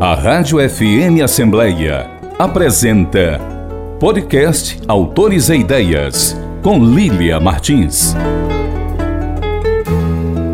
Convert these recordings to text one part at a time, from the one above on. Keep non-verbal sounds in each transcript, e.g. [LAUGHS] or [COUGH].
A Rádio FM Assembleia apresenta Podcast Autores e Ideias, com Lília Martins.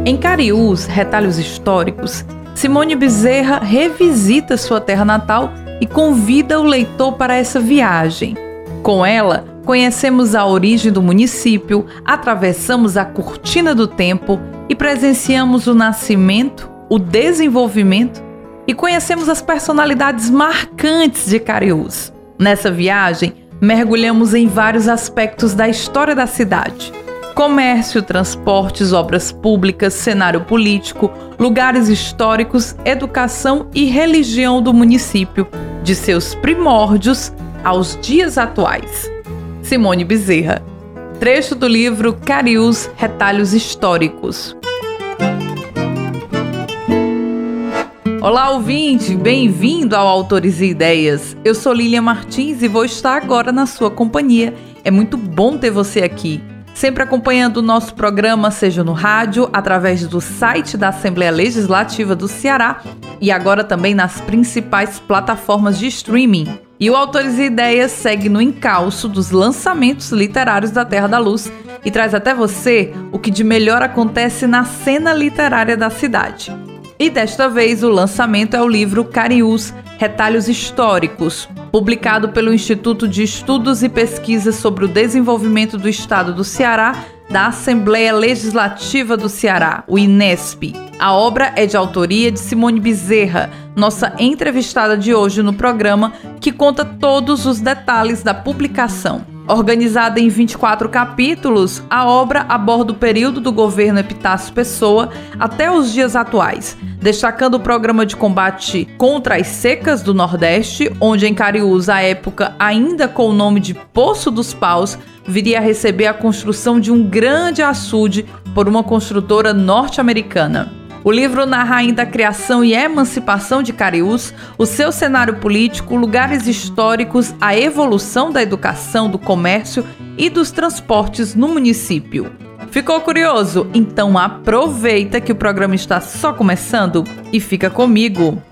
Em Cariús, Retalhos Históricos, Simone Bezerra revisita sua terra natal e convida o leitor para essa viagem. Com ela, conhecemos a origem do município, atravessamos a cortina do tempo e presenciamos o nascimento, o desenvolvimento e conhecemos as personalidades marcantes de Cariús. Nessa viagem, mergulhamos em vários aspectos da história da cidade. Comércio, transportes, obras públicas, cenário político, lugares históricos, educação e religião do município, de seus primórdios aos dias atuais. Simone Bezerra. Trecho do livro Cariús Retalhos Históricos. Olá, ouvinte! Bem-vindo ao Autores e Ideias. Eu sou Lilian Martins e vou estar agora na sua companhia. É muito bom ter você aqui. Sempre acompanhando o nosso programa, seja no rádio, através do site da Assembleia Legislativa do Ceará e agora também nas principais plataformas de streaming. E o Autores e Ideias segue no encalço dos lançamentos literários da Terra da Luz e traz até você o que de melhor acontece na cena literária da cidade. E desta vez o lançamento é o livro Cariús Retalhos Históricos, publicado pelo Instituto de Estudos e Pesquisas sobre o Desenvolvimento do Estado do Ceará da Assembleia Legislativa do Ceará, o INESP. A obra é de autoria de Simone Bezerra, nossa entrevistada de hoje no programa, que conta todos os detalhes da publicação. Organizada em 24 capítulos, a obra aborda o período do governo Epitácio Pessoa até os dias atuais, destacando o programa de combate contra as secas do Nordeste, onde em Cariús, à época ainda com o nome de Poço dos Paus, viria a receber a construção de um grande açude por uma construtora norte-americana. O livro narra ainda a criação e emancipação de Cariús, o seu cenário político, lugares históricos, a evolução da educação, do comércio e dos transportes no município. Ficou curioso? Então aproveita que o programa está só começando e fica comigo.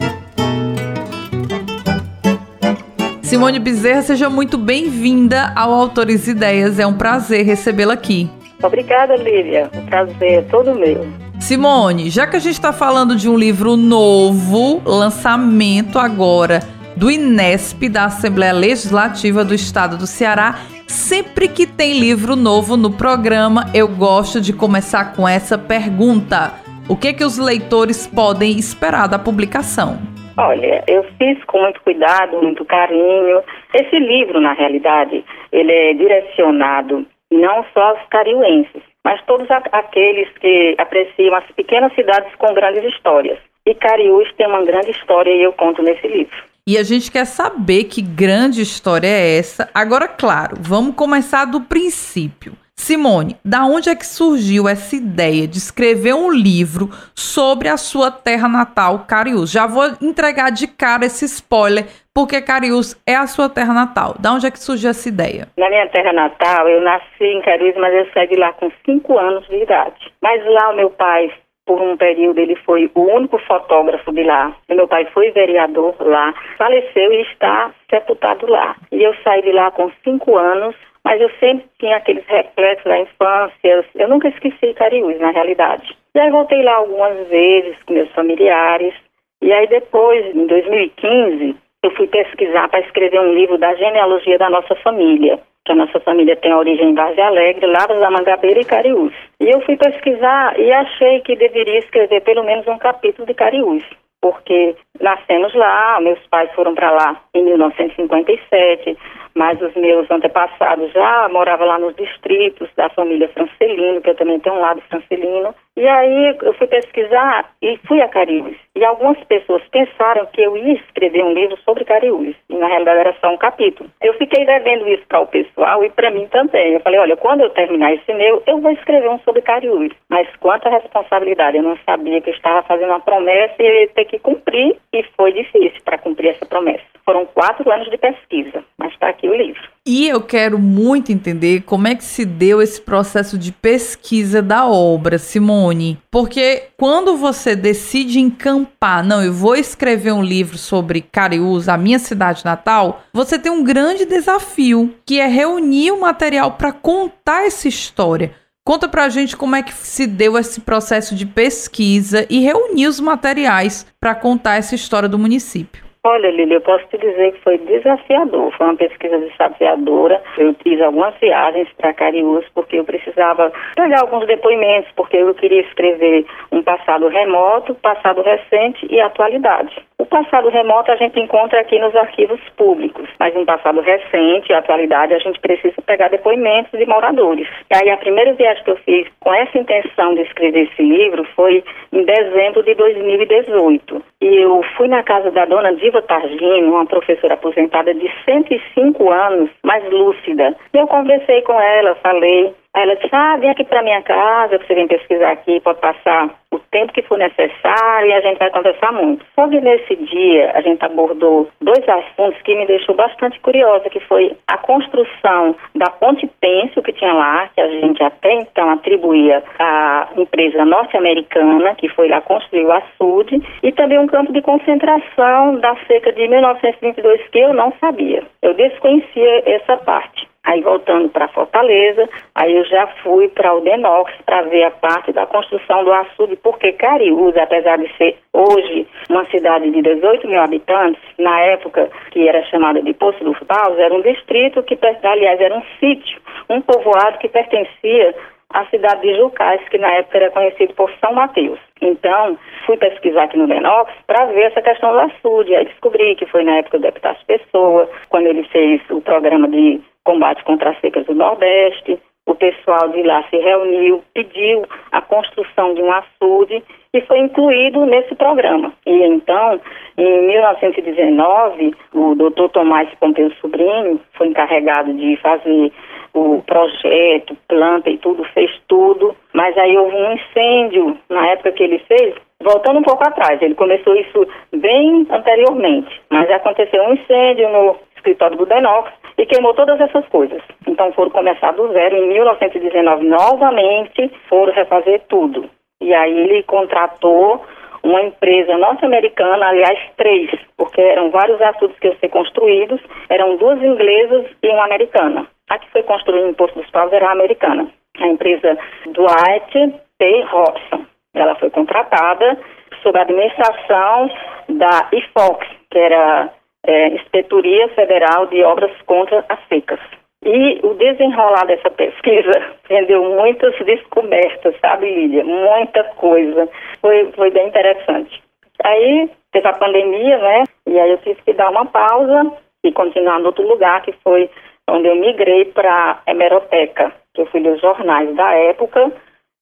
Simone Bezerra, seja muito bem-vinda ao Autores Ideias. É um prazer recebê-la aqui. Obrigada, Lívia. O prazer é todo meu. Simone, já que a gente está falando de um livro novo, lançamento agora do INESP, da Assembleia Legislativa do Estado do Ceará, sempre que tem livro novo no programa, eu gosto de começar com essa pergunta: o que que os leitores podem esperar da publicação? Olha, eu fiz com muito cuidado, muito carinho. Esse livro, na realidade, ele é direcionado não só aos cariuenses, mas todos aqueles que apreciam as pequenas cidades com grandes histórias. E Cariús tem uma grande história e eu conto nesse livro. E a gente quer saber que grande história é essa. Agora, claro, vamos começar do princípio. Simone, da onde é que surgiu essa ideia de escrever um livro sobre a sua terra natal, Cariús? Já vou entregar de cara esse spoiler, porque Cariús é a sua terra natal. Da onde é que surgiu essa ideia? Na minha terra natal, eu nasci em Cariús, mas eu saí de lá com 5 anos de idade. Mas lá o meu pai por um período ele foi o único fotógrafo de lá. Meu pai foi vereador lá, faleceu e está sepultado lá. E eu saí de lá com cinco anos, mas eu sempre tinha aqueles reflexos da infância. Eu nunca esqueci Cariús, na realidade. E aí voltei lá algumas vezes com meus familiares. E aí depois, em 2015, eu fui pesquisar para escrever um livro da genealogia da nossa família. Que a nossa família tem origem em Base Alegre, Lavras da Mangabeira e Cariús. E eu fui pesquisar e achei que deveria escrever pelo menos um capítulo de Cariús porque nascemos lá, meus pais foram para lá em 1957, mas os meus antepassados já moravam lá nos distritos da família Francelino, que eu também tenho um lado francelino. E aí eu fui pesquisar e fui a Cariús. E algumas pessoas pensaram que eu ia escrever um livro sobre Cariús, e na realidade era só um capítulo. Eu fiquei devendo isso para o pessoal e para mim também. Eu falei, olha, quando eu terminar esse meu, eu vou escrever um sobre Cariús. Mas quanta responsabilidade, eu não sabia que eu estava fazendo uma promessa e ia ter que cumprir, e foi difícil para cumprir essa promessa. Foram quatro anos de pesquisa, mas está aqui o livro. E eu quero muito entender como é que se deu esse processo de pesquisa da obra, Simone. Porque quando você decide encampar, não, eu vou escrever um livro sobre Cariús, a minha cidade natal, você tem um grande desafio, que é reunir o material para contar essa história. Conta pra gente como é que se deu esse processo de pesquisa e reunir os materiais para contar essa história do município. Olha, Lili, eu posso te dizer que foi desafiador, foi uma pesquisa desafiadora. Eu fiz algumas viagens para Cariús porque eu precisava pegar alguns depoimentos, porque eu queria escrever um passado remoto, passado recente e atualidade. O passado remoto a gente encontra aqui nos arquivos públicos, mas um passado recente atualidade a gente precisa pegar depoimentos de moradores. E aí a primeira viagem que eu fiz com essa intenção de escrever esse livro foi em dezembro de 2018. E eu fui na casa da dona Diva Targini, uma professora aposentada de 105 anos, mais lúcida. E eu conversei com ela, falei Aí ela disse, ah, vem aqui para minha casa, você vem pesquisar aqui, pode passar o tempo que for necessário e a gente vai conversar muito. Só que nesse dia a gente abordou dois assuntos que me deixou bastante curiosa, que foi a construção da ponte Pêncil que tinha lá, que a gente até então atribuía à empresa norte-americana, que foi lá construir o açude, e também um campo de concentração da cerca de 1922 que eu não sabia. Eu desconhecia essa parte. Aí voltando para Fortaleza, aí eu já fui para o Denox para ver a parte da construção do açude, porque Cariús, apesar de ser hoje uma cidade de 18 mil habitantes, na época que era chamada de Poço dos Paus, era um distrito que, aliás, era um sítio, um povoado que pertencia à cidade de Jucás, que na época era conhecido por São Mateus. Então, fui pesquisar aqui no Denox para ver essa questão do açude. Aí descobri que foi na época do deputado Pessoa, quando ele fez o programa de combate contra as secas do Nordeste. O pessoal de lá se reuniu, pediu a construção de um açude e foi incluído nesse programa. E então, em 1919, o doutor Tomás Pompeu Sobrinho foi encarregado de fazer o projeto, planta e tudo, fez tudo, mas aí houve um incêndio na época que ele fez, voltando um pouco atrás, ele começou isso bem anteriormente, mas aconteceu um incêndio no escritório do Denox e queimou todas essas coisas. Então foram começar do zero. Em 1919, novamente, foram refazer tudo. E aí ele contratou uma empresa norte-americana, aliás, três, porque eram vários açudes que iam ser construídos, eram duas inglesas e uma americana. A que foi construída em Porto dos Paus era a americana, a empresa Dwight P. Robson. Ela foi contratada sob a administração da IFOX, que era é, Inspetoria Federal de Obras contra as Secas. E o desenrolar dessa pesquisa [LAUGHS] rendeu muitas descobertas, sabe, Lília? Muita coisa. Foi, foi bem interessante. Aí teve a pandemia, né? E aí eu tive que dar uma pausa e continuar em outro lugar, que foi onde eu migrei para a hemeroteca, que eu fui ler os jornais da época,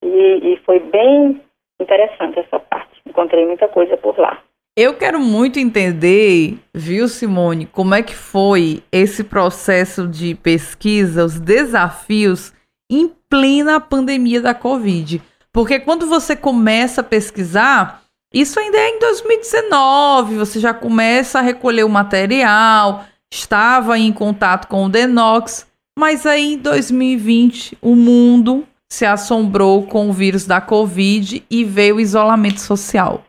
e, e foi bem interessante essa parte. Encontrei muita coisa por lá. Eu quero muito entender, viu, Simone, como é que foi esse processo de pesquisa, os desafios em plena pandemia da Covid. Porque quando você começa a pesquisar, isso ainda é em 2019, você já começa a recolher o material, estava em contato com o Denox, mas aí em 2020 o mundo se assombrou com o vírus da Covid e veio o isolamento social.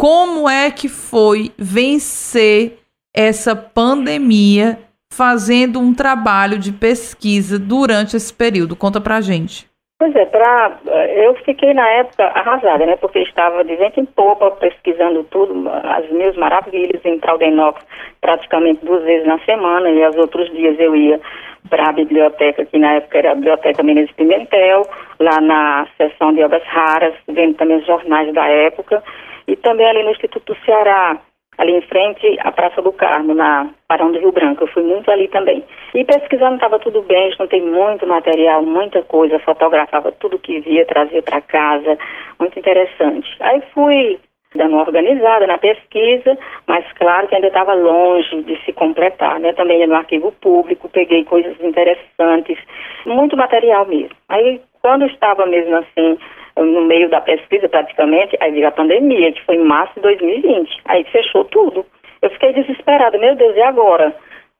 Como é que foi vencer essa pandemia fazendo um trabalho de pesquisa durante esse período? Conta pra gente. Pois é, pra, eu fiquei na época arrasada, né? Porque estava de vento em popa pesquisando tudo, as minhas maravilhas em Traldenox, praticamente duas vezes na semana, e aos outros dias eu ia para a biblioteca, que na época era a Biblioteca Menezes Pimentel, lá na seção de obras raras, vendo também os jornais da época e também ali no Instituto do Ceará, ali em frente à Praça do Carmo, na Barão do Rio Branco. Eu fui muito ali também. E pesquisando estava tudo bem, juntei muito material, muita coisa, fotografava tudo que via, trazia para casa, muito interessante. Aí fui dando uma organizada na pesquisa, mas claro que ainda estava longe de se completar, né? Também no arquivo público, peguei coisas interessantes, muito material mesmo. Aí, quando estava mesmo assim, no meio da pesquisa praticamente, aí veio a pandemia, que foi em março de 2020. Aí fechou tudo. Eu fiquei desesperada, meu Deus, e agora?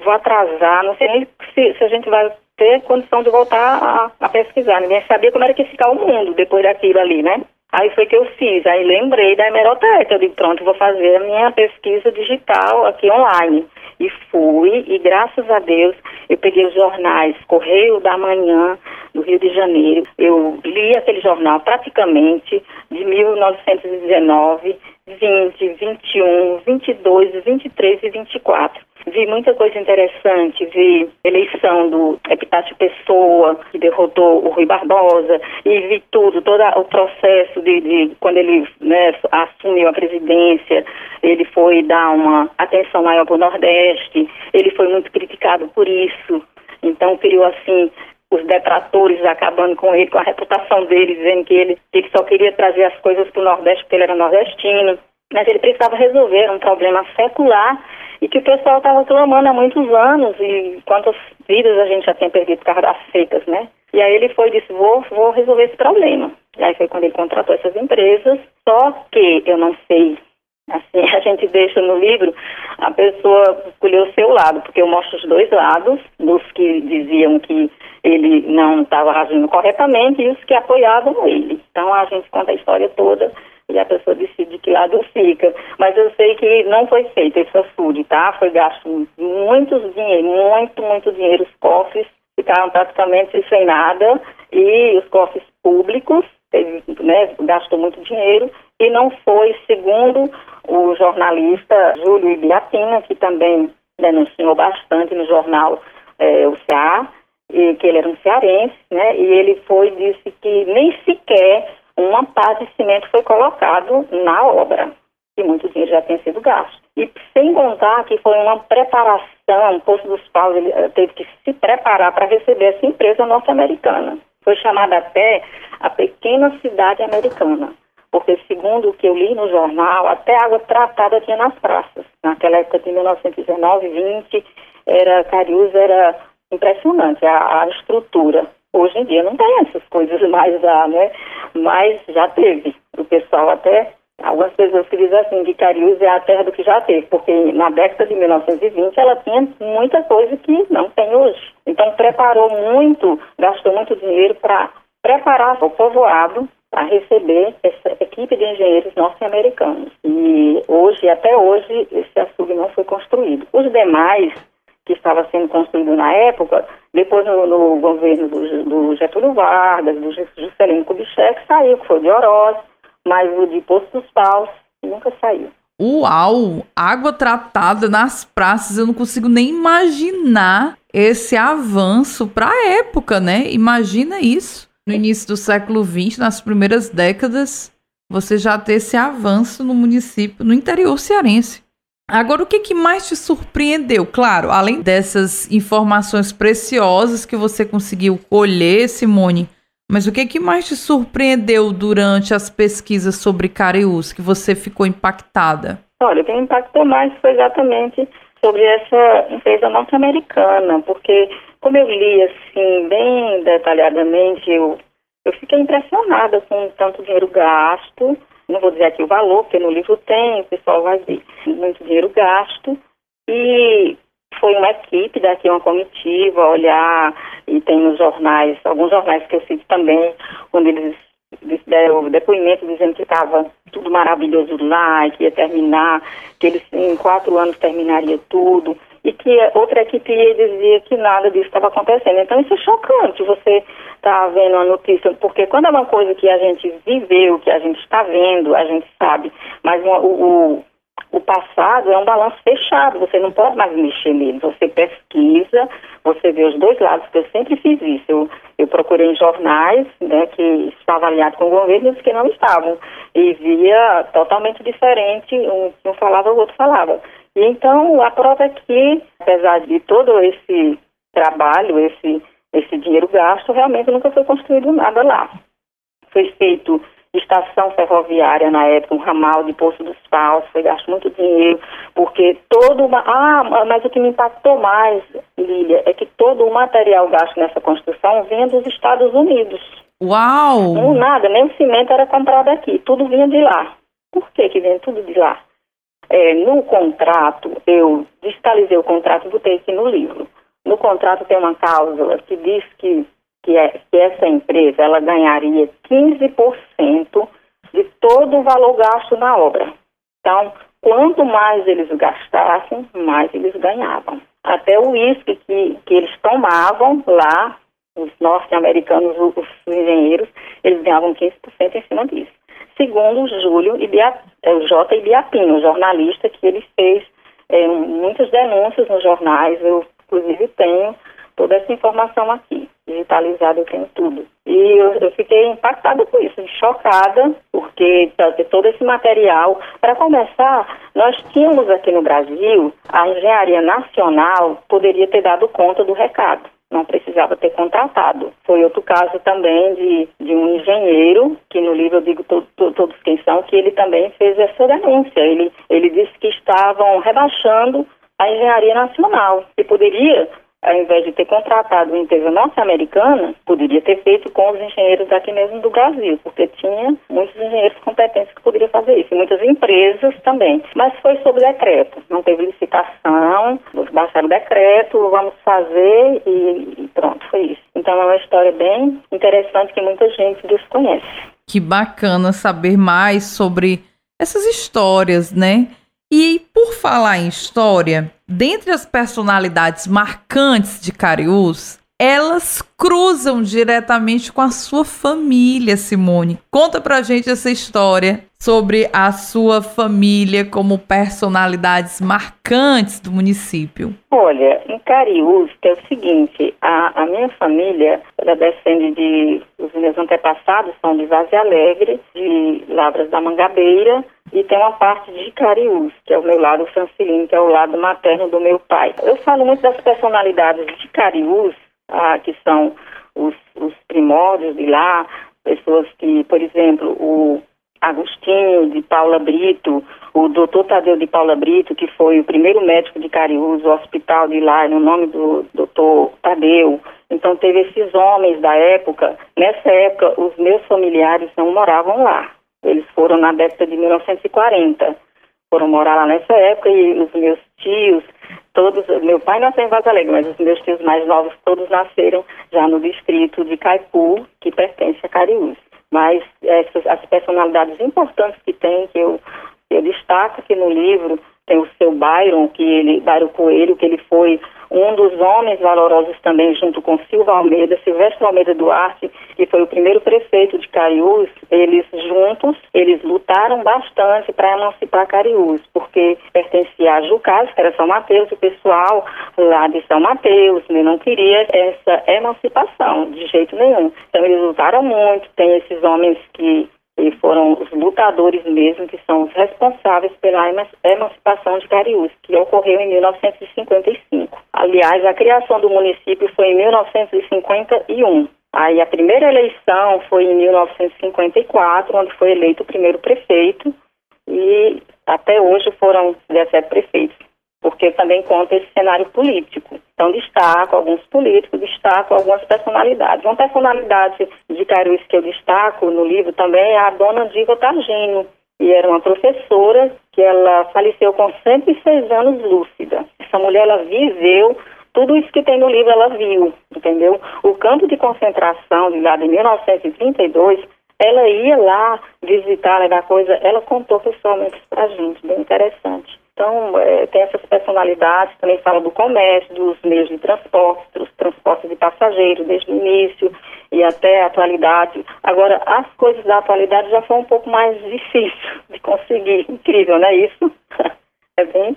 Vou atrasar, não sei nem se, se a gente vai ter condição de voltar a, a, pesquisar. Ninguém sabia como era que ia ficar o mundo depois daquilo ali, né? Aí foi que eu fiz, aí lembrei da hemeroteca, eu digo, pronto, vou fazer a minha pesquisa digital aqui online. E fui, e graças a Deus, eu peguei os jornais Correio da Manhã, do Rio de Janeiro. Eu li aquele jornal praticamente de 1919, 20, 21, 22, 23 e 24. Vi muita coisa interessante, vi eleição do Epitácio Pessoa, que derrotou o Rui Barbosa, e vi tudo, todo o processo de, de quando ele né, assumiu a presidência, ele foi dar uma atenção maior para o Nordeste, ele foi muito criticado por isso, então criou assim os detratores acabando com ele, com a reputação dele, dizendo que ele, que ele só queria trazer as coisas para o Nordeste porque ele era nordestino. Mas ele precisava resolver um problema secular e que o pessoal estava clamando há muitos anos e quantas vidas a gente já tem perdido por causa das secas, né? E aí ele foi e disse, vou, vou resolver esse problema. E aí foi quando ele contratou essas empresas, só que eu não sei, assim, [LAUGHS] a gente deixa no livro a pessoa escolher o seu lado, porque eu mostro os dois lados, dos que diziam que ele não estava agindo corretamente e os que apoiavam ele. Então a gente conta a história toda e a pessoa decide de que lado fica. Mas eu sei que não foi feito esse açude, tá? Foi gasto muito dinheiro, muito, muito dinheiro. Os cofres ficaram praticamente sem nada e os cofres públicos né, gastou muito dinheiro e não foi, segundo o jornalista Júlio Ibiatina, que também denunciou bastante no jornal é, o CA, e que ele era um cearense, né, e ele foi disse que nem sequer uma pá de cimento foi colocado na obra, e muito dinheiro já tinha sido gasto. E sem contar que foi uma preparação, o Poço dos Paus ele eh, teve que se preparar para receber essa empresa norte-americana. Foi chamada até a pequena cidade americana, porque segundo o que eu li no jornal, até água tratada tinha nas praças. Naquela época de 1919, 20, era, Cariús era impressionante a, a estrutura. Hoje em dia não tem essas coisas [LAUGHS] mais lá, né? Mas já teve. O pessoal até, algumas pessoas que dizem assim, que Cariús é a terra do que já teve, porque na década de 1920 ela tinha muita coisa que não tem hoje. Então preparou muito, gastou muito dinheiro para preparar o povoado para receber essa equipe de engenheiros norte-americanos. E hoje, até hoje, esse açude não foi construído. Os demais que estava sendo construído na época, depois no, no governo do, do, Getúlio Vargas, do Juscelino Kubitschek, saiu, que foi de Oroz, mas o de Poço dos Paus nunca saiu. Uau! Água tratada nas praças, eu não consigo nem imaginar esse avanço para a época, né? Imagina isso. No início do século XX, nas primeiras décadas, você já ter esse avanço no município, no interior cearense. Agora, o que, que mais te surpreendeu? Claro, além dessas informações preciosas que você conseguiu colher, Simone, mas o que, que mais te surpreendeu durante as pesquisas sobre Careus, que você ficou impactada? Olha, o que me impactou mais foi exatamente sobre essa empresa norte-americana, porque como eu li assim bem detalhadamente, eu, eu fiquei impressionada com tanto dinheiro gasto não vou dizer aqui o valor, porque no livro tem, o pessoal vai ver, muito dinheiro gasto. E foi uma equipe daqui, uma comitiva, olhar, e tem nos jornais, alguns jornais que eu cito também, quando eles deram depoimento dizendo que estava tudo maravilhoso lá, que ia terminar, que eles em quatro anos terminaria tudo e que outra equipe dizia que nada disso estava acontecendo. Então isso é chocante, você está vendo a notícia, porque quando é uma coisa que a gente viveu, que a gente está vendo, a gente sabe, mas o, o, o passado é um balanço fechado, você não pode mais mexer nele, você pesquisa, você vê os dois lados, que eu sempre fiz isso, eu, eu procurei em jornais, né, que estavam aliados com o governo e os que não estavam, e via totalmente diferente, um, um falava, o outro falava. Então, a prova é que, apesar de todo esse trabalho, esse, esse dinheiro gasto, realmente nunca foi construído nada lá. Foi feito estação ferroviária na época, um ramal de Poço dos Paus, foi gasto muito dinheiro, porque todo uma... Ah, mas o que me impactou mais, Lília, é que todo o material gasto nessa construção vinha dos Estados Unidos. Uau! Não nada, nem o cimento era comprado aqui, tudo vinha de lá. Por que que vinha tudo de lá? É, no contrato, eu digitalizei o contrato e botei aqui no livro. No contrato tem uma cláusula que diz que, que, é, que essa empresa ela ganharia 15% de todo o valor gasto na obra. Então, quanto mais eles gastassem, mais eles ganhavam. Até o uísque que, que eles tomavam lá, os norte-americanos, os engenheiros, eles ganhavam 15% em cima disso. Segundo Júlio é, o J. Ibiapinho, o jornalista que ele fez é, muitas denúncias nos jornais, eu inclusive tenho toda essa informação aqui, digitalizada eu tenho tudo. E eu, eu fiquei impactada com isso, chocada, porque todo esse material. Para começar, nós tínhamos aqui no Brasil, a engenharia nacional poderia ter dado conta do recado não precisava ter contratado. Foi outro caso também de, de um engenheiro, que no livro eu digo to, to, todos quem são, que ele também fez essa denúncia. Ele, ele disse que estavam rebaixando a engenharia nacional, que poderia ao invés de ter contratado uma empresa norte-americana, poderia ter feito com os engenheiros daqui mesmo do Brasil, porque tinha muitos engenheiros competentes que poderiam fazer isso, e muitas empresas também. Mas foi sob decreto, não teve licitação, baixaram o decreto, vamos fazer e, e pronto, foi isso. Então é uma história bem interessante que muita gente desconhece. Que bacana saber mais sobre essas histórias, né? E por falar em história, dentre as personalidades marcantes de Cariús, elas cruzam diretamente com a sua família, Simone. Conta pra gente essa história sobre a sua família como personalidades marcantes do município. Olha, em Cariús é o seguinte, a, a minha família, ela descende de, os meus antepassados são de Vaze Alegre, de Lavras da Mangabeira, e tem uma parte de Cariús, que é o meu lado francilino, que é o lado materno do meu pai. Eu falo muito das personalidades de Cariús, ah, que são os, os primórdios de lá, pessoas que, por exemplo, o Agostinho de Paula Brito, o doutor Tadeu de Paula Brito, que foi o primeiro médico de Cariús, o hospital de lá, no nome do doutor Tadeu. Então teve esses homens da época. Nessa época, os meus familiares não moravam lá. Eles foram na década de 1940. Foram morar lá nessa época e os meus tios, todos, meu pai nasceu em Vaza Alegre, mas os meus tios mais novos todos nasceram já no distrito de Caipu, que pertence a Cariús. Mas essas, as personalidades importantes que tem, que eu, eu destaco aqui no livro, tem o seu Byron, que ele, Byron Coelho, que ele foi um dos homens valorosos também, junto com Silva Almeida, Silvestre Almeida Duarte, que foi o primeiro prefeito de Cariús, eles juntos, eles lutaram bastante para emancipar Cariús, porque pertencia a Jucás, que era São Mateus, e o pessoal lá de São Mateus né, não queria essa emancipação de jeito nenhum. Então eles lutaram muito, tem esses homens que e foram os lutadores mesmo que são os responsáveis pela emancipação de Cariús, que ocorreu em 1955. Aliás, a criação do município foi em 1951. Aí a primeira eleição foi em 1954, onde foi eleito o primeiro prefeito, e até hoje foram 17 prefeitos, porque também conta esse cenário político. Então destaco alguns políticos, destaco algumas personalidades. Uma personalidade de Cariús que eu destaco no livro também é a dona Diva Targino, e era uma professora que ela faleceu com 106 anos lúcida. Essa mulher ela viveu tudo isso que tem no livro ela viu, entendeu? O campo de concentração de lá de 1932, ela ia lá visitar, levar coisa, ela contou pessoalmente para a gente, bem interessante. Então, é, tem essas personalidades, também fala do comércio, dos meios de transporte, dos transportes de passageiros, desde o início e até a atualidade. Agora, as coisas da atualidade já foi um pouco mais difícil de conseguir. Incrível, não é isso? [LAUGHS] é bem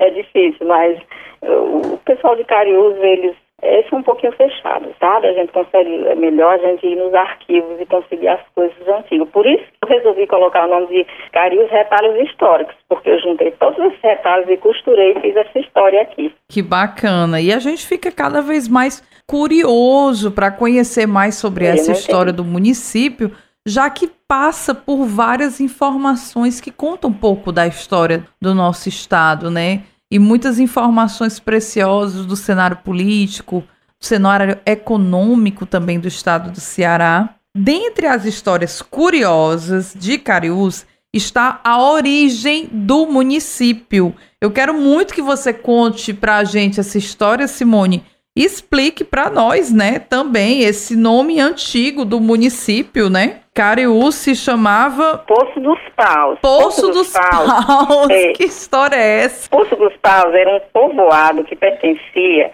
é difícil, mas o pessoal de Cariús, eles é, são um pouquinho fechados, sabe? A gente consegue, é melhor a gente ir nos arquivos e conseguir as coisas antigas. Por isso eu resolvi colocar o nome de Cariús Retalhos Históricos, porque eu juntei todos esses retalhos e costurei e fiz essa história aqui. Que bacana! E a gente fica cada vez mais curioso para conhecer mais sobre essa história do município, já que passa por várias informações que contam um pouco da história do nosso estado, né? E muitas informações preciosas do cenário político, do cenário econômico também do estado do Ceará. Dentre as histórias curiosas de Cariús, está a origem do município. Eu quero muito que você conte para a gente essa história, Simone. Explique para nós, né, também esse nome antigo do município, né? Cariú se chamava Poço dos Paus. Poço, Poço dos, dos, Paus. Paus. É. Que história é essa? Poço dos Paus era um povoado que pertencia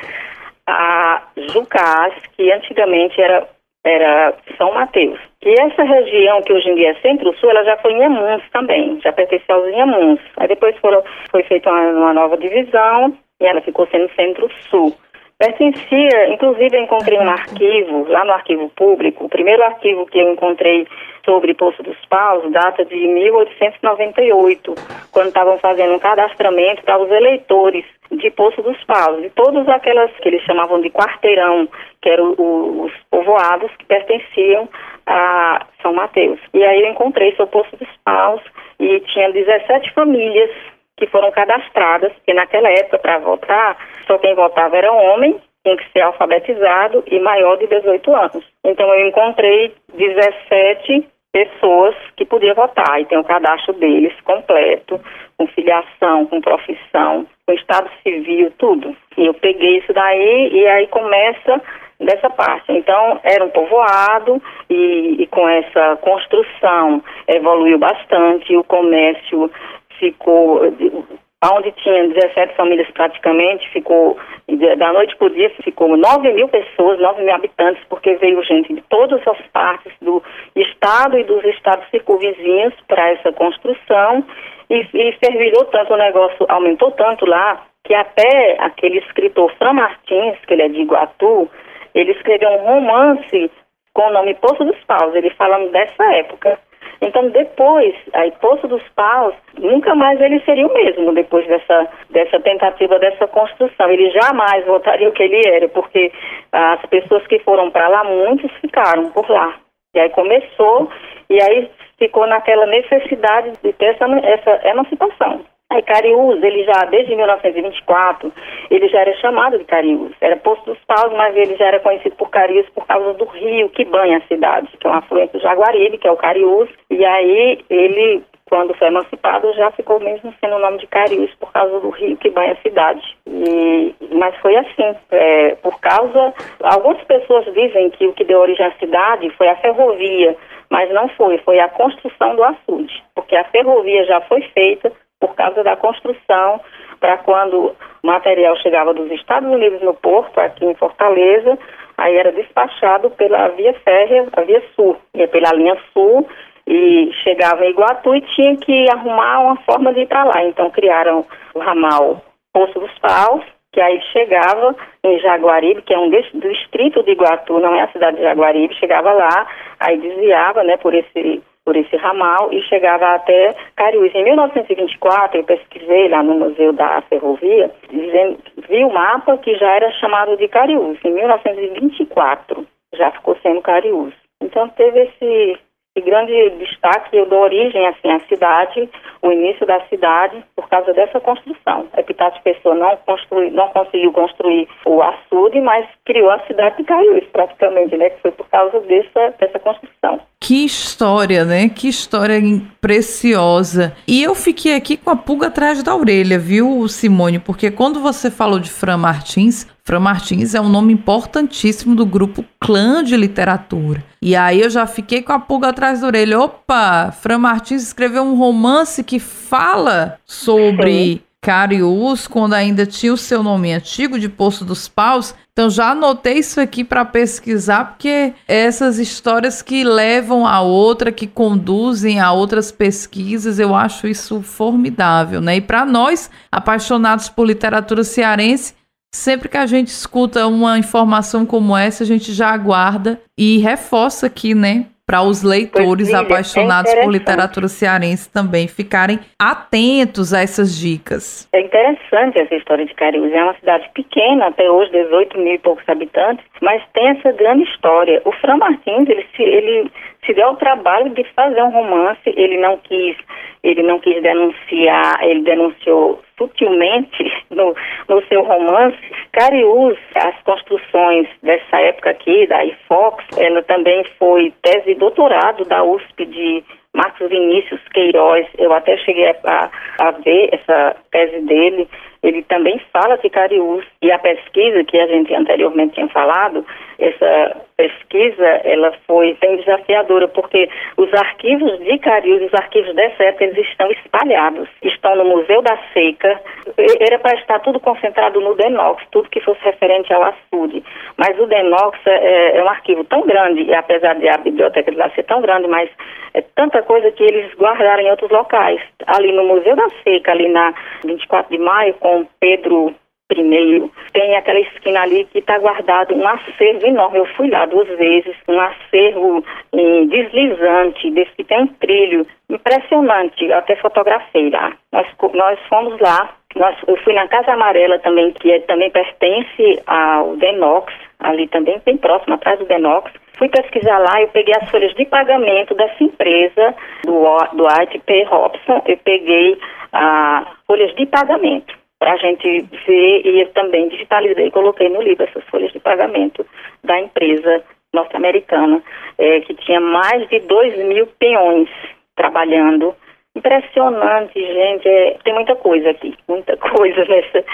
a Jucás, que antigamente era era São Mateus. E essa região, que hoje em dia é Centro-Sul, ela já foi em Inhamuns também, já pertencia aos Inhamuns. Aí depois foram, foi feita uma, uma nova divisão e ela ficou sendo Centro-Sul. Pertencia, inclusive eu encontrei um arquivo, lá no arquivo público, o primeiro arquivo que eu encontrei sobre Poço dos Paus data de 1898, quando estavam fazendo um cadastramento para os eleitores de Poço dos Paus, de todas aquelas que eles chamavam de quarteirão, que eram os povoados que pertenciam a São Mateus. E aí eu encontrei seu Poço dos Paus e tinha 17 famílias que foram cadastradas, porque naquela época, para votar, só quem votava era homem, tinha que ser alfabetizado e maior de 18 anos. Então eu encontrei 17 pessoas que podiam votar e tem o cadastro deles completo, com filiação, com profissão, com estado civil, tudo. E eu peguei isso daí e aí começa dessa parte. Então, era um povoado e, e com essa construção evoluiu bastante, o comércio ficou onde tinha 17 famílias praticamente, ficou, da noite para o dia, ficou 9 mil pessoas, 9 mil habitantes, porque veio gente de todas as partes do estado e dos estados circunvizinhos para essa construção e, e fervilhou tanto o negócio, aumentou tanto lá, que até aquele escritor Fran Martins, que ele é de Iguatu, ele escreveu um romance com o nome Poço dos Paus, ele falando dessa época. Então, depois, aí Poço dos Paus, nunca mais ele seria o mesmo depois dessa, dessa tentativa, dessa construção. Ele jamais voltaria o que ele era, porque as pessoas que foram para lá, muitos ficaram por lá. E aí começou, e aí ficou naquela necessidade de ter essa, essa emancipação. Aí Cariús, ele já, desde 1924, ele já era chamado de Cariús. Era Poço dos Paus, mas ele já era conhecido por Cariús por causa do rio que banha a cidade, que é um afluente do Jaguaribe, que é o Cariús. E aí ele, quando foi emancipado, já ficou mesmo sendo o nome de Cariús por causa do rio que banha a cidade. E, mas foi assim, é, por causa... Algumas pessoas dizem que o que deu origem à cidade foi a ferrovia, mas não foi, foi a construção do açude, porque a ferrovia já foi feita por causa da construção, para quando o material chegava dos Estados Unidos no porto, aqui em Fortaleza, aí era despachado pela via férrea, a via sul, ia pela linha sul e chegava em Iguatu e tinha que arrumar uma forma de ir para lá. Então criaram o ramal Poço dos Paus, que aí chegava em Jaguaribe, que é um distrito de Iguatu, não é a cidade de Jaguaribe, chegava lá, aí desviava, né, por esse por esse ramal e chegava até Cariús. Em 1924, eu pesquisei lá no Museu da Ferrovia, dizendo, vi o mapa que já era chamado de Cariús. Em 1924, já ficou sendo Cariús. Então teve esse de grande destaque, eu dou origem assim, à cidade, o início da cidade, por causa dessa construção. Epitácio Pessoa não, construi, não conseguiu construir o açude, mas criou a cidade de Caiús, praticamente, né? Que foi por causa dessa, dessa construção. Que história, né? Que história preciosa. E eu fiquei aqui com a pulga atrás da orelha, viu, Simone? Porque quando você falou de Fran Martins, Fran Martins é um nome importantíssimo do grupo Clã de Literatura. E aí eu já fiquei com a pulga atrás da orelha. Opa, Fran Martins escreveu um romance que fala sobre Cariús, quando ainda tinha o seu nome antigo de Poço dos Paus. Então já anotei isso aqui para pesquisar, porque essas histórias que levam a outra, que conduzem a outras pesquisas, eu acho isso formidável, né? E para nós, apaixonados por literatura cearense, Sempre que a gente escuta uma informação como essa, a gente já aguarda e reforça aqui, né? Para os leitores pois, apaixonados é por literatura cearense também ficarem atentos a essas dicas. É interessante essa história de Cariús. É uma cidade pequena, até hoje 18 mil e poucos habitantes, mas tem essa grande história. O Fran Martins, ele se, ele se deu ao trabalho de fazer um romance, ele não quis, ele não quis denunciar, ele denunciou sutilmente no, no seu romance, Cariús, as construções dessa época aqui, da IFOX, ela também foi tese doutorado da USP de Marcos Vinícius Queiroz, eu até cheguei a, a ver essa tese dele, ele também fala de Cariús e a pesquisa que a gente anteriormente tinha falado, essa pesquisa ela foi bem desafiadora porque os arquivos de Cariús, os arquivos dessa época, eles estão espalhados, estão no Museu da Seca, era para estar tudo concentrado no Denox, tudo que fosse referente ao açude, mas o Denox é, é um arquivo tão grande, apesar de a biblioteca de lá ser tão grande, mas é tanta coisa que eles guardaram em outros locais, ali no Museu da Seca, ali na 24 de maio, com Pedro primeiro. Tem aquela esquina ali que está guardado um acervo enorme. Eu fui lá duas vezes, um acervo um, deslizante, desse que tem um trilho impressionante. Até fotografei lá. Nós, nós fomos lá. Nós, eu fui na Casa Amarela também, que é, também pertence ao Denox, ali também, bem próximo, atrás do Denox. Fui pesquisar lá, eu peguei as folhas de pagamento dessa empresa, do, do ITP Robson, eu peguei as folhas de pagamento para a gente ver e eu também digitalizei e coloquei no livro essas folhas de pagamento da empresa norte-americana, é, que tinha mais de 2 mil peões trabalhando. Impressionante, gente. É, tem muita coisa aqui, muita [LAUGHS] coisa nessa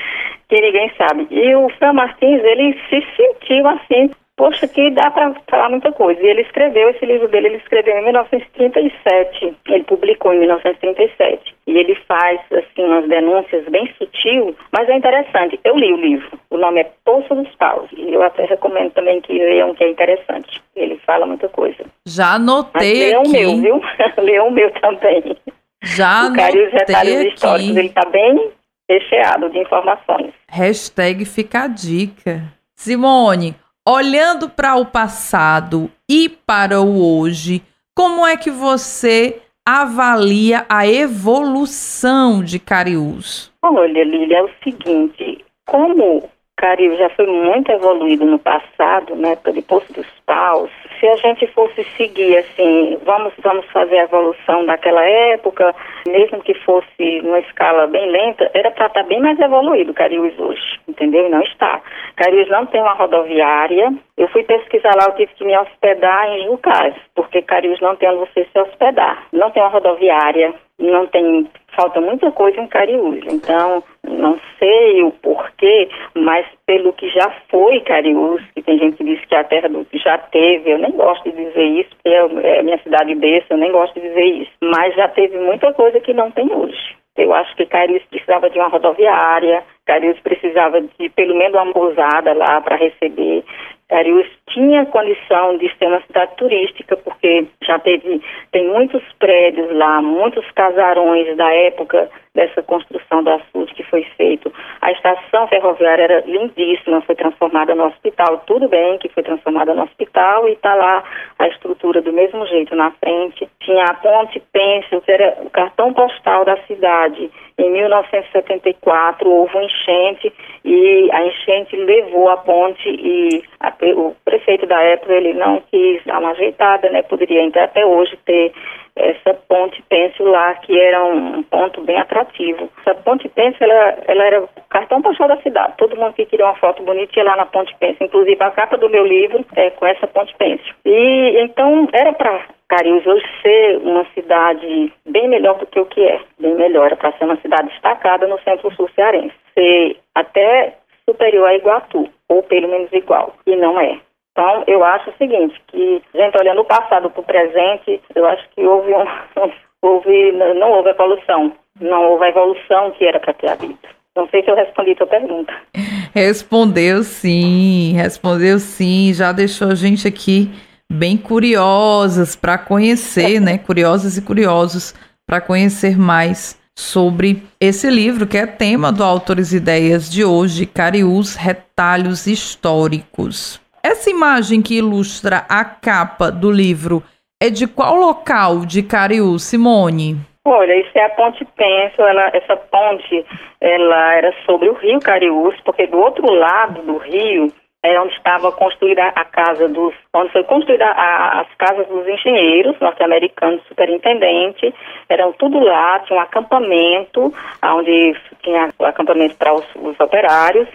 que ninguém sabe. E o Sam Martins, ele se sentiu assim Poxa, que dá para falar muita coisa. E ele escreveu esse livro dele, ele escreveu em 1937. Ele publicou em 1937. E ele faz, assim, umas denúncias bem sutil, mas é interessante. Eu li o livro. O nome é Poço dos Paus. E eu até recomendo também que leiam, que é interessante. Ele fala muita coisa. Já anotei mas aqui. o meu, viu? [LAUGHS] Leia o meu também. Já o anotei os detalhes aqui. históricos. Ele está bem recheado de informações. Hashtag fica a dica. Simone, olhando para o passado e para o hoje, como é que você avalia a evolução de Cariús? Olha, Lília, é o seguinte, como Cariús já foi muito evoluído no passado, na época de Poço dos Paus, se a gente fosse seguir assim, vamos, vamos fazer a evolução daquela época, mesmo que fosse numa escala bem lenta, era para estar tá bem mais evoluído Cariús hoje, entendeu? E não está. Cariús não tem uma rodoviária. Eu fui pesquisar lá, eu tive que me hospedar em Jucás, porque Cariús não tem onde você se hospedar. Não tem uma rodoviária, não tem falta muita coisa em Cariús. Então, não sei o porquê, mas pelo que já foi Cariús, que tem gente que diz que a terra do que já teve, eu nem gosto de dizer isso, porque é, é minha cidade desse, eu nem gosto de dizer isso. Mas já teve muita coisa que não tem hoje. Eu acho que Cariús precisava de uma rodoviária, Cariús precisava de pelo menos uma pousada lá para receber. Cariús tinha condição de ser uma cidade turística, porque já teve, tem muitos prédios lá, muitos casarões da época dessa construção do açude que foi feito. A estação ferroviária era lindíssima, foi transformada no hospital. Tudo bem que foi transformada no hospital e está lá a estrutura do mesmo jeito na frente. Tinha a ponte Pêncil, que era o cartão postal da cidade. Em 1974 houve uma enchente e a enchente levou a ponte e a, o prefeito da época ele não quis dar uma ajeitada, né? Poderia até hoje ter essa ponte pêncil lá, que era um ponto bem atrativo. Essa ponte pêncil, ela, ela era o cartão postal da cidade. Todo mundo que queria uma foto bonita ia lá na ponte pêncil. Inclusive, a capa do meu livro é com essa ponte pêncil. E então, era para Cariús hoje ser uma cidade bem melhor do que o que é. Bem melhor, era para ser uma cidade destacada no centro-sul cearense. Ser até superior a Iguatu, ou pelo menos igual, e não é. Então, eu acho o seguinte, que gente olhando o passado para o presente, eu acho que houve um, [LAUGHS] houve, não houve evolução, não houve a evolução que era para ter havido. Não sei se eu respondi a tua pergunta. [LAUGHS] Respondeu sim, respondeu sim, já deixou a gente aqui bem curiosas para conhecer, né? Curiosas e curiosos para conhecer mais sobre esse livro que é tema do Autores e Ideias de hoje, Cariús Retalhos Históricos. Essa imagem que ilustra a capa do livro é de qual local de Cariú, Simone? Olha, isso é a Ponte Penso, ela, essa ponte, ela era sobre o rio Cariús, porque do outro lado do rio é onde estava construída a casa dos, onde foi construída a, as casas dos engenheiros norte-americanos, superintendente, eram tudo lá, tinha um acampamento, onde tinha acampamento para os, os operários,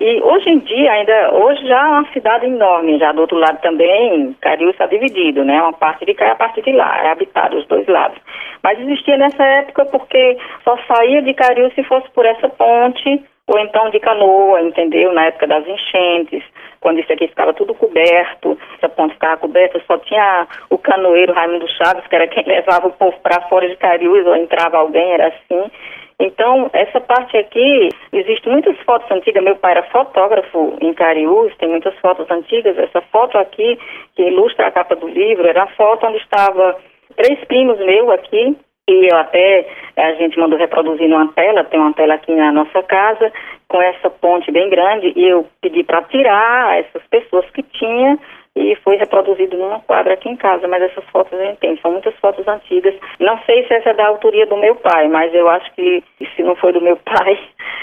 E hoje em dia, ainda, hoje já é uma cidade enorme, já do outro lado também, Cariú está dividido, né? Uma parte de cá e a parte de lá, é habitado os dois lados. Mas existia nessa época porque só saía de Cariú se fosse por essa ponte, ou então de canoa, entendeu? Na época das enchentes, quando isso aqui ficava tudo coberto, essa ponte ficava coberta, só tinha o canoeiro Raimundo Chaves, que era quem [LAUGHS] levava o povo para fora de Cariús, ou entrava alguém, era assim. Então, essa parte aqui, existem muitas fotos antigas. Meu pai era fotógrafo em Cariús, tem muitas fotos antigas. Essa foto aqui, que ilustra a capa do livro, era a foto onde estava três primos meus aqui, e eu até, a gente mandou reproduzir numa tela, tem uma tela aqui na nossa casa, com essa ponte bem grande, e eu pedi para tirar essas pessoas que tinha, e foi reproduzido numa quadra aqui em casa, mas essas fotos a gente tem, são muitas fotos antigas. Não sei se essa é da autoria do meu pai, mas eu acho que se não foi do meu [LAUGHS] pai,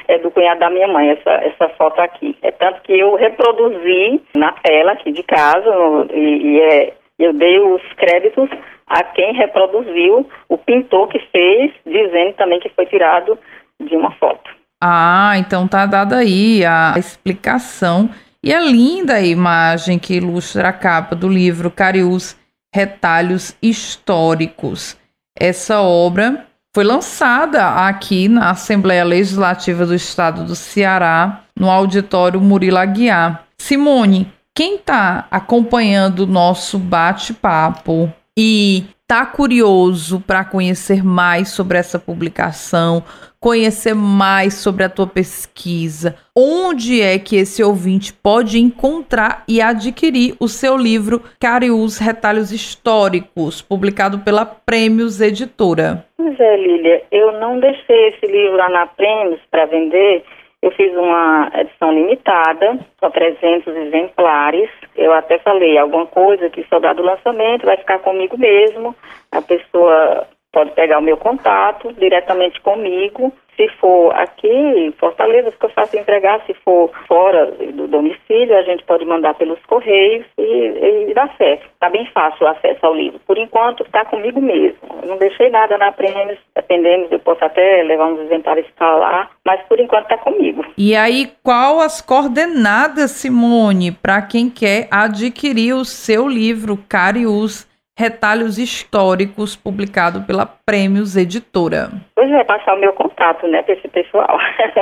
é do cunhado da minha mãe, essa, essa foto aqui. É tanto que eu reproduzi na tela aqui de casa, e, e é, eu dei os créditos a quem reproduziu, o pintor que fez, dizendo também que foi tirado de uma foto. Ah, então tá dada aí a explicação e a linda imagem que ilustra a capa do livro Cariús Retalhos Históricos. Essa obra foi lançada aqui na Assembleia Legislativa do Estado do Ceará, no auditório Murilo Aguiar. Simone, quem está acompanhando o nosso bate-papo e está curioso para conhecer mais sobre essa publicação, conhecer mais sobre a tua pesquisa, onde é que esse ouvinte pode encontrar e adquirir o seu livro Cariús Retalhos Históricos, publicado pela Prêmios Editora? Pois é, Lília, eu não deixei esse livro lá na Prêmios para vender. Eu fiz uma edição limitada, só 300 exemplares. Eu até falei alguma coisa que só dá do lançamento, vai ficar comigo mesmo. A pessoa pode pegar o meu contato diretamente comigo. Se for aqui em Fortaleza, fica fácil entregar. Se for fora do domicílio, a gente pode mandar pelos correios e, e dá certo. Está bem fácil o acesso ao livro. Por enquanto, está comigo mesmo. Eu não deixei nada na Prêmios, dependendo, eu posso até levar uns exemplares para lá, mas por enquanto está comigo. E aí, qual as coordenadas, Simone, para quem quer adquirir o seu livro Cariús Retalhos Históricos, publicado pela Prêmios Editora. Pois é, passar o meu contato, né, para esse pessoal.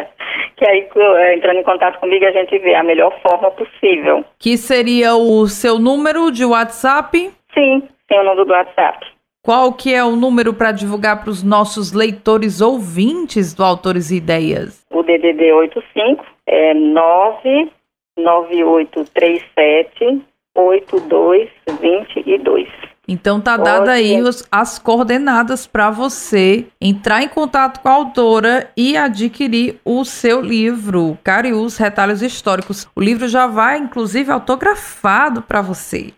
[LAUGHS] que aí, é, entrando em contato comigo, a gente vê a melhor forma possível. Que seria o seu número de WhatsApp? Sim, tem o número do WhatsApp. Qual que é o número para divulgar para os nossos leitores ouvintes do Autores e Ideias? O DDD 85 é 99837 8222. Então tá dada aí os, as coordenadas para você entrar em contato com a autora e adquirir o seu livro, Cariús Retalhos Históricos. O livro já vai, inclusive, autografado para você.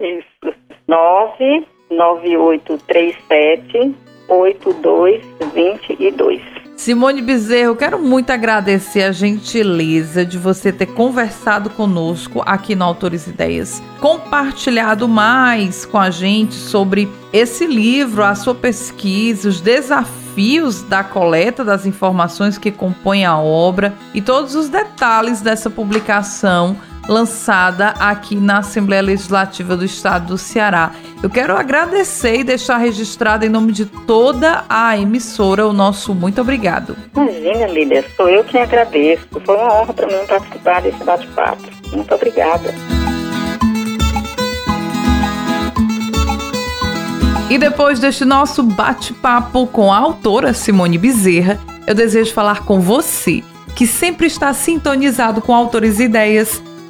Isso. 99837 8222. Simone Bezerro, quero muito agradecer a gentileza de você ter conversado conosco aqui no Autores Ideias, compartilhado mais com a gente sobre esse livro, a sua pesquisa, os desafios da coleta das informações que compõem a obra e todos os detalhes dessa publicação lançada aqui na Assembleia Legislativa do Estado do Ceará. Eu quero agradecer e deixar registrado em nome de toda a emissora o nosso muito obrigado. Imagina, Lília, sou eu quem agradeço. Foi uma honra para mim participar desse bate-papo. Muito obrigada. E depois deste nosso bate-papo com a autora Simone Bezerra, eu desejo falar com você, que sempre está sintonizado com autores e ideias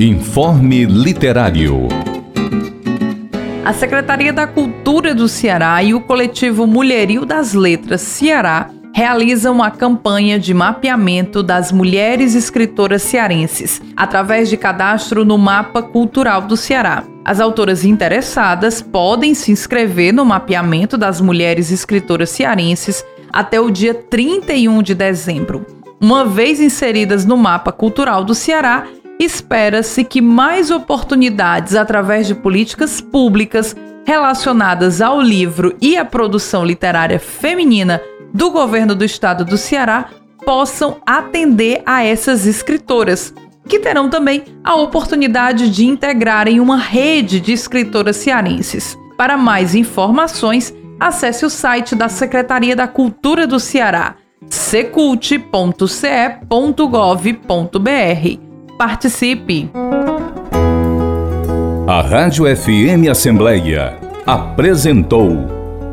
Informe Literário. A Secretaria da Cultura do Ceará e o coletivo Mulherio das Letras Ceará realizam a campanha de mapeamento das mulheres escritoras cearenses, através de cadastro no Mapa Cultural do Ceará. As autoras interessadas podem se inscrever no mapeamento das mulheres escritoras cearenses até o dia 31 de dezembro. Uma vez inseridas no mapa cultural do Ceará, espera-se que mais oportunidades através de políticas públicas relacionadas ao livro e à produção literária feminina do governo do estado do Ceará possam atender a essas escritoras, que terão também a oportunidade de integrarem uma rede de escritoras cearenses. Para mais informações, acesse o site da Secretaria da Cultura do Ceará, secult.ce.gov.br. Participe! A Rádio FM Assembleia apresentou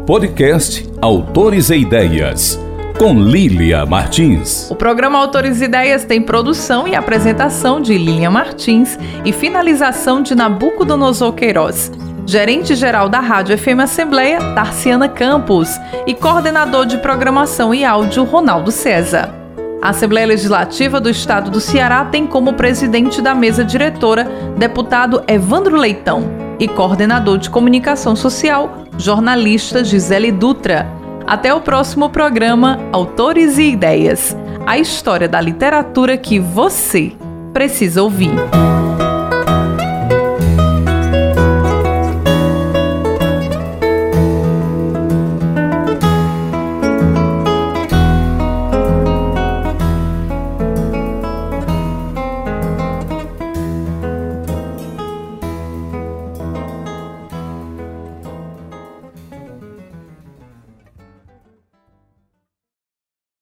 podcast Autores e Ideias com Lília Martins. O programa Autores e Ideias tem produção e apresentação de Lília Martins e finalização de Nabucodonosor Queiroz gerente-geral da Rádio FM Assembleia, Tarciana Campos, e coordenador de programação e áudio, Ronaldo César. A Assembleia Legislativa do Estado do Ceará tem como presidente da mesa diretora deputado Evandro Leitão e coordenador de comunicação social, jornalista Gisele Dutra. Até o próximo programa Autores e Ideias a história da literatura que você precisa ouvir.